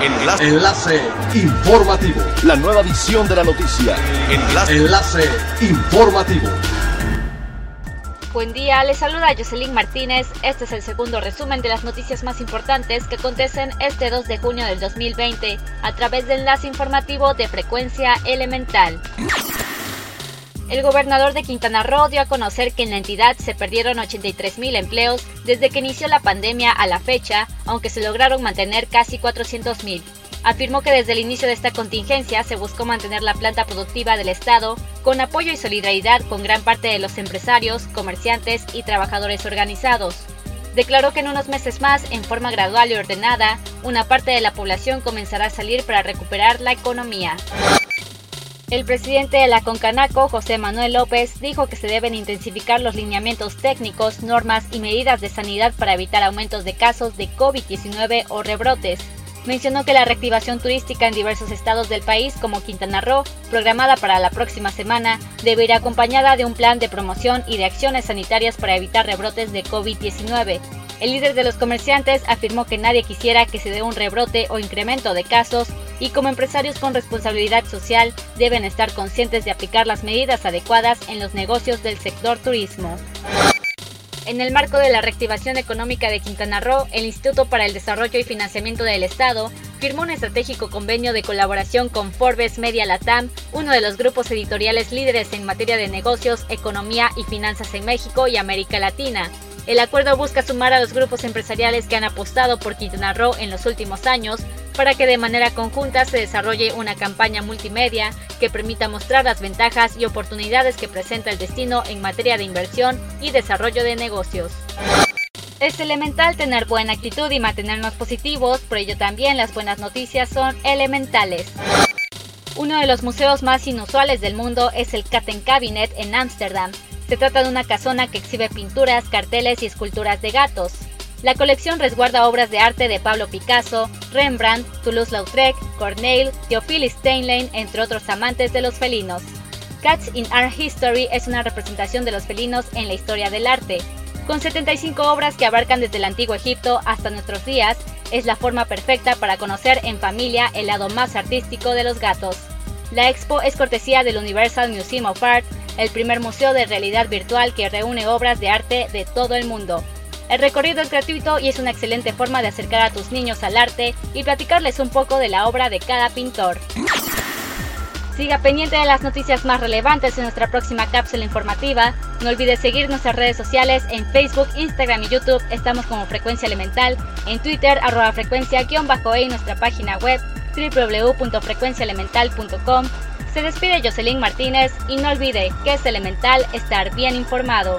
Enlace. Enlace informativo. La nueva edición de la noticia. Enlace. Enlace informativo. Buen día, les saluda Jocelyn Martínez. Este es el segundo resumen de las noticias más importantes que acontecen este 2 de junio del 2020 a través del enlace informativo de frecuencia elemental. El gobernador de Quintana Roo dio a conocer que en la entidad se perdieron 83 mil empleos desde que inició la pandemia a la fecha, aunque se lograron mantener casi 400 mil. Afirmó que desde el inicio de esta contingencia se buscó mantener la planta productiva del Estado con apoyo y solidaridad con gran parte de los empresarios, comerciantes y trabajadores organizados. Declaró que en unos meses más, en forma gradual y ordenada, una parte de la población comenzará a salir para recuperar la economía. El presidente de la Concanaco, José Manuel López, dijo que se deben intensificar los lineamientos técnicos, normas y medidas de sanidad para evitar aumentos de casos de COVID-19 o rebrotes. Mencionó que la reactivación turística en diversos estados del país, como Quintana Roo, programada para la próxima semana, debe ir acompañada de un plan de promoción y de acciones sanitarias para evitar rebrotes de COVID-19. El líder de los comerciantes afirmó que nadie quisiera que se dé un rebrote o incremento de casos y como empresarios con responsabilidad social deben estar conscientes de aplicar las medidas adecuadas en los negocios del sector turismo. En el marco de la reactivación económica de Quintana Roo, el Instituto para el Desarrollo y Financiamiento del Estado firmó un estratégico convenio de colaboración con Forbes Media Latam, uno de los grupos editoriales líderes en materia de negocios, economía y finanzas en México y América Latina. El acuerdo busca sumar a los grupos empresariales que han apostado por Quintana Roo en los últimos años para que de manera conjunta se desarrolle una campaña multimedia que permita mostrar las ventajas y oportunidades que presenta el destino en materia de inversión y desarrollo de negocios. Es elemental tener buena actitud y mantenernos positivos, por ello también las buenas noticias son elementales. Uno de los museos más inusuales del mundo es el Katten Cabinet en Ámsterdam, se trata de una casona que exhibe pinturas, carteles y esculturas de gatos. La colección resguarda obras de arte de Pablo Picasso, Rembrandt, Toulouse-Lautrec, Corneille, Theophile Steinlein, entre otros amantes de los felinos. Cats in Art History es una representación de los felinos en la historia del arte. Con 75 obras que abarcan desde el antiguo Egipto hasta nuestros días, es la forma perfecta para conocer en familia el lado más artístico de los gatos. La expo es cortesía del Universal Museum of Art el primer museo de realidad virtual que reúne obras de arte de todo el mundo. El recorrido es gratuito y es una excelente forma de acercar a tus niños al arte y platicarles un poco de la obra de cada pintor. Siga pendiente de las noticias más relevantes en nuestra próxima cápsula informativa. No olvides seguir nuestras redes sociales en Facebook, Instagram y YouTube. Estamos como Frecuencia Elemental. En Twitter, arroba frecuencia-e y nuestra página web www.frecuenciaelemental.com se despide Jocelyn Martínez y no olvide que es elemental estar bien informado.